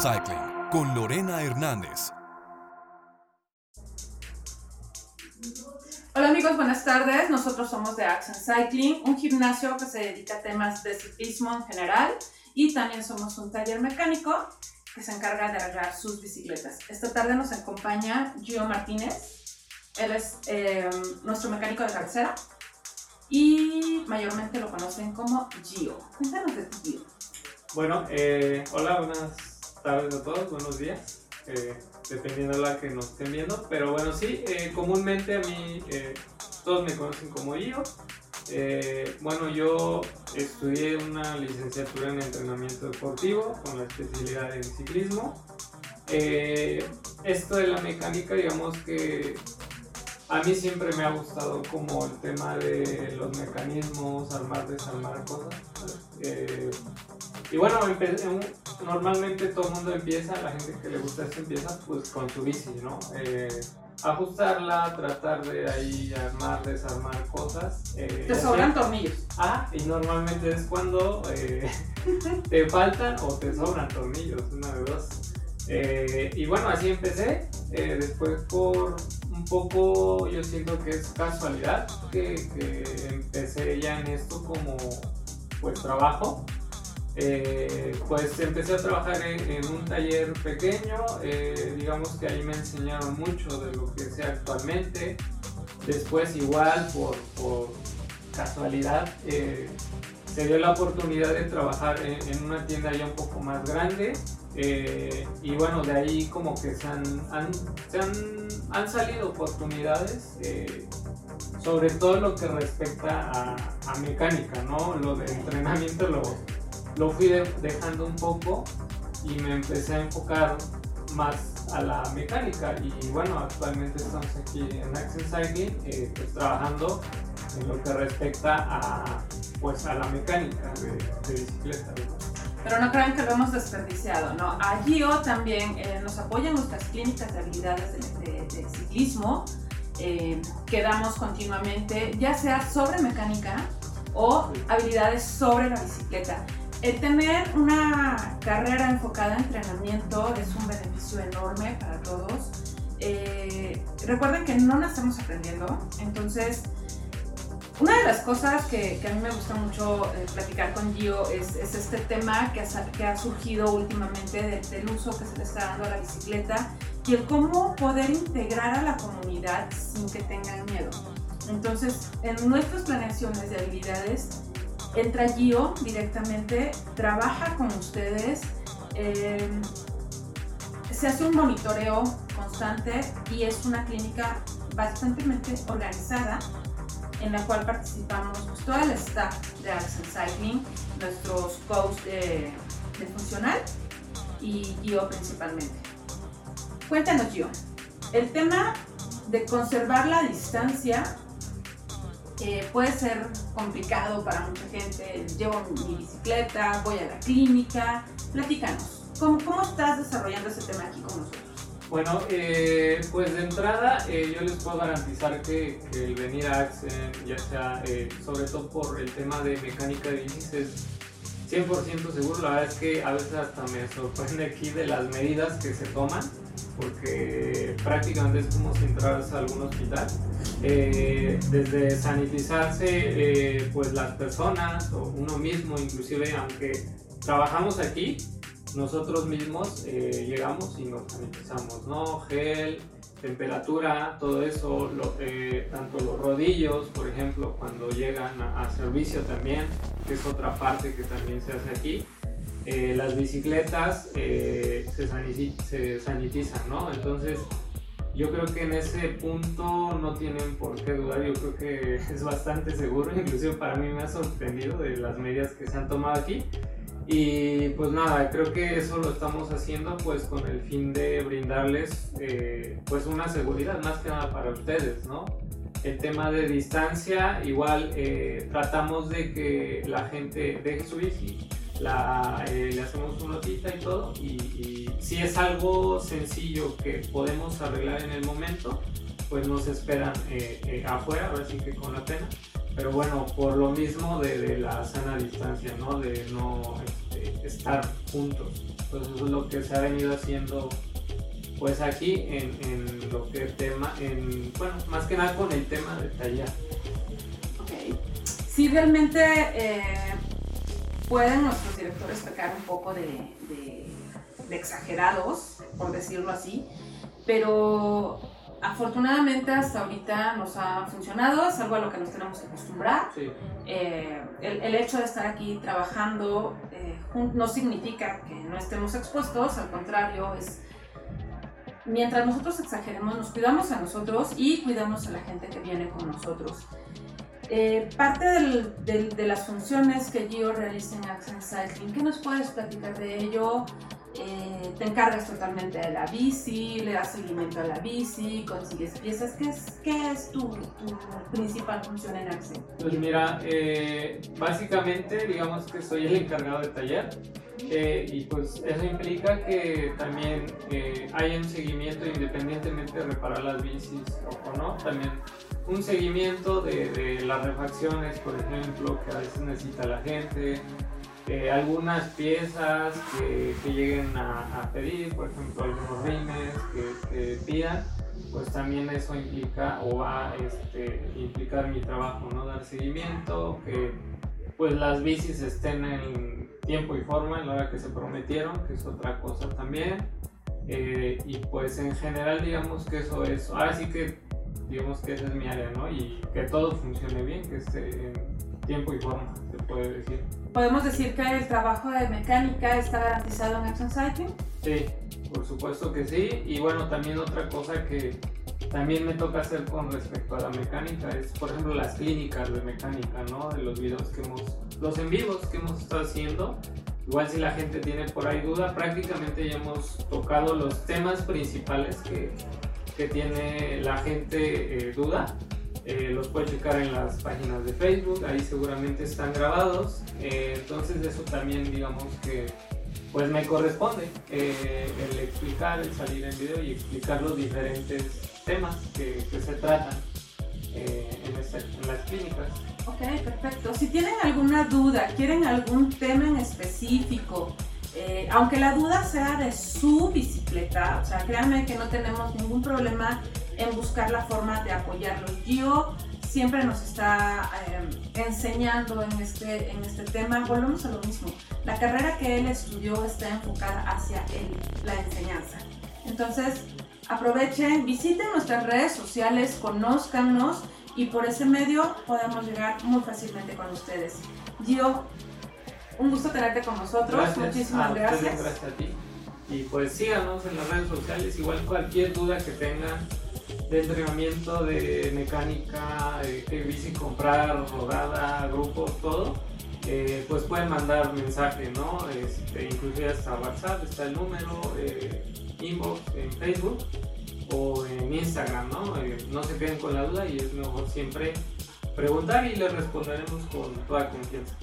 Cycling con Lorena Hernández. Hola amigos, buenas tardes. Nosotros somos de Action Cycling, un gimnasio que se dedica a temas de ciclismo en general y también somos un taller mecánico que se encarga de arreglar sus bicicletas. Esta tarde nos acompaña Gio Martínez. Él es eh, nuestro mecánico de cabecera y mayormente lo conocen como Gio. Cuéntanos de ti, Gio. Bueno, eh, hola, buenas tardes a todos, buenos días, eh, dependiendo de la que nos estén viendo. Pero bueno, sí, eh, comúnmente a mí todos me conocen como Gio. bueno, yo estudié una licenciatura en entrenamiento deportivo con la especialidad en ciclismo. esto de la mecánica, digamos que a mí siempre me ha gustado como el tema de los mecanismos, armar, desarmar cosas. Y bueno, normalmente todo el mundo empieza, la gente que le gusta esto empieza pues con su bici, ¿no? Eh, ajustarla, tratar de ahí armar, desarmar cosas. Eh, te sobran tornillos. Ah, y normalmente es cuando eh, te faltan o te sobran tornillos, una de dos. y bueno, así empecé. después por un poco, yo siento que es casualidad que, empecé ya en esto como pues trabajo. Eh, pues empecé a trabajar en, un taller pequeño, eh, digamos que ahí me enseñaron mucho de lo que sé actualmente. Después igual por, por casualidad eh, se dio la oportunidad de trabajar en, una tienda ya un poco más grande y bueno, de ahí como que se han, se han, han salido oportunidades sobre todo lo que respecta a, a, mecánica, ¿no? Lo de entrenamiento lo, lo fui dejando un poco y me empecé a enfocar más a la mecánica y bueno, actualmente estamos aquí en Action Cycling eh, pues, trabajando en lo que respecta a, pues, a la mecánica de, bicicleta. Pero no crean que lo hemos desperdiciado, ¿no? A Gio también eh, nos apoyan nuestras clínicas de habilidades de, ciclismo eh, que damos continuamente, ya sea sobre mecánica o habilidades sobre la bicicleta. El tener una carrera enfocada en entrenamiento es un beneficio enorme para todos. Eh, recuerden que no nacemos aprendiendo, entonces una de las cosas que, a mí me gusta mucho eh, platicar con Gio es, este tema que ha, surgido últimamente del uso que se le está dando a la bicicleta y el cómo poder integrar a la comunidad sin que tengan miedo. Entonces, en nuestras planeaciones de habilidades, entra Gio directamente, trabaja con ustedes, em, se hace un monitoreo constante y es una clínica bastante organizada en la cual participamos pues, todo el staff de Accent Cycling, nuestros coaches de, funcional y Gio principalmente. Cuéntanos Gio, el tema de conservar la distancia puede ser complicado para mucha gente. Llevo mi bicicleta, voy a la clínica. Platícanos, ¿cómo, cómo estás desarrollando ese tema aquí con nosotros? Bueno, eh, pues de entrada eh, yo les puedo garantizar que, el venir a Accent, ya sea eh, sobre todo por el tema de mecánica de bicis, es 100% seguro. La verdad es que a veces hasta me sorprende aquí de las medidas que se toman, porque prácticamente es como si entraras a algún hospital. Eh, desde sanitizarse eh, pues las personas o uno mismo inclusive aunque trabajamos aquí nosotros mismos eh, llegamos y nos sanitizamos no gel temperatura todo eso tanto los rodillos por ejemplo cuando llegan a, servicio también que es otra parte que también se hace aquí las bicicletas se, se sanitizan no entonces yo creo que en ese punto no tienen por qué dudar, yo creo que es bastante seguro, inclusive para mí me ha sorprendido de las medidas que se han tomado aquí. Y pues nada, creo que eso lo estamos haciendo pues con el fin de brindarles eh, pues una seguridad más que nada para ustedes, ¿no? El tema de distancia, igual eh, tratamos de que la gente deje su bici la, eh, le hacemos una notita y todo. Y, si es algo sencillo que podemos arreglar en el momento, pues nos esperan eh, eh, afuera, ahora sí que con la pena. Pero bueno, por lo mismo de, la sana distancia, ¿no? De no este, estar juntos. Pues eso es lo que se ha venido haciendo pues aquí en, lo que tema, en, bueno, más que nada con el tema de taller. Ok. Sí, realmente eh, pueden nuestros directores pecar un poco de, de exagerados, por decirlo así, pero afortunadamente hasta ahorita nos ha funcionado, es algo a lo que nos tenemos que acostumbrar. Eh, el, hecho de estar aquí trabajando eh, no significa que no estemos expuestos, al contrario, es mientras nosotros exageremos, nos cuidamos a nosotros y cuidamos a la gente que viene con nosotros. Eh, parte de las funciones que Gio realiza en Accent Cycling, ¿qué nos puedes platicar de ello? Eh, te encargas totalmente de la bici, le das seguimiento a la bici, consigues piezas. ¿Qué es, qué es tu, principal función en Axel? Pues mira, eh, básicamente digamos que soy el encargado de taller eh, y pues eso implica que también hay un seguimiento independientemente de reparar las bicis o no, también un seguimiento de, de las refacciones, por ejemplo, que a veces necesita la gente, eh, algunas piezas que, lleguen a, pedir, por ejemplo algunos rines que, pidan, pues también eso implica o va a este, implicar mi trabajo, ¿no? Dar seguimiento, que pues las bicis estén en tiempo y forma en la hora que se prometieron, que es otra cosa también. Eh, y pues en general digamos que eso es, ahora sí que digamos que esa es mi área, ¿no? Y que todo funcione bien, que esté en tiempo y forma, se puede decir podemos decir que el trabajo de mecánica está garantizado en Action Cycling. Sí, por supuesto que sí. Y bueno, también otra cosa que también me toca hacer con respecto a la mecánica es, por ejemplo, las clínicas de mecánica, ¿no? De los videos que hemos, los en vivos que hemos estado haciendo. Igual si la gente tiene por ahí duda, prácticamente ya hemos tocado los temas principales que, que tiene la gente eh, duda eh, los puede checar en las páginas de Facebook, ahí seguramente están grabados. Eh, entonces eso también digamos que pues me corresponde eh, el explicar, el salir en video y explicar los diferentes temas que, se tratan en, las clínicas. Ok, perfecto. Si tienen alguna duda, quieren algún tema en específico, aunque la duda sea de su bicicleta, o sea, créanme que no tenemos ningún problema en buscar la forma de apoyarlos. Gio siempre nos está eh, enseñando en este, en este tema. Volvemos a lo mismo. La carrera que él estudió está enfocada hacia él, la enseñanza. Entonces, aprovechen, visiten nuestras redes sociales, conózcanos y por ese medio podemos llegar muy fácilmente con ustedes. Gio, un gusto tenerte con nosotros. Muchísimas gracias. Gracias a ti. Y pues síganos en las redes sociales, igual cualquier duda que tengan de entrenamiento, de mecánica, bici comprar, rodada, grupos, todo, eh, pues pueden mandar mensaje, ¿no? Este, inclusive hasta WhatsApp está el número, eh, inbox en Facebook o en Instagram, ¿no? Eh, no se queden con la duda y es mejor siempre preguntar y les responderemos con toda confianza.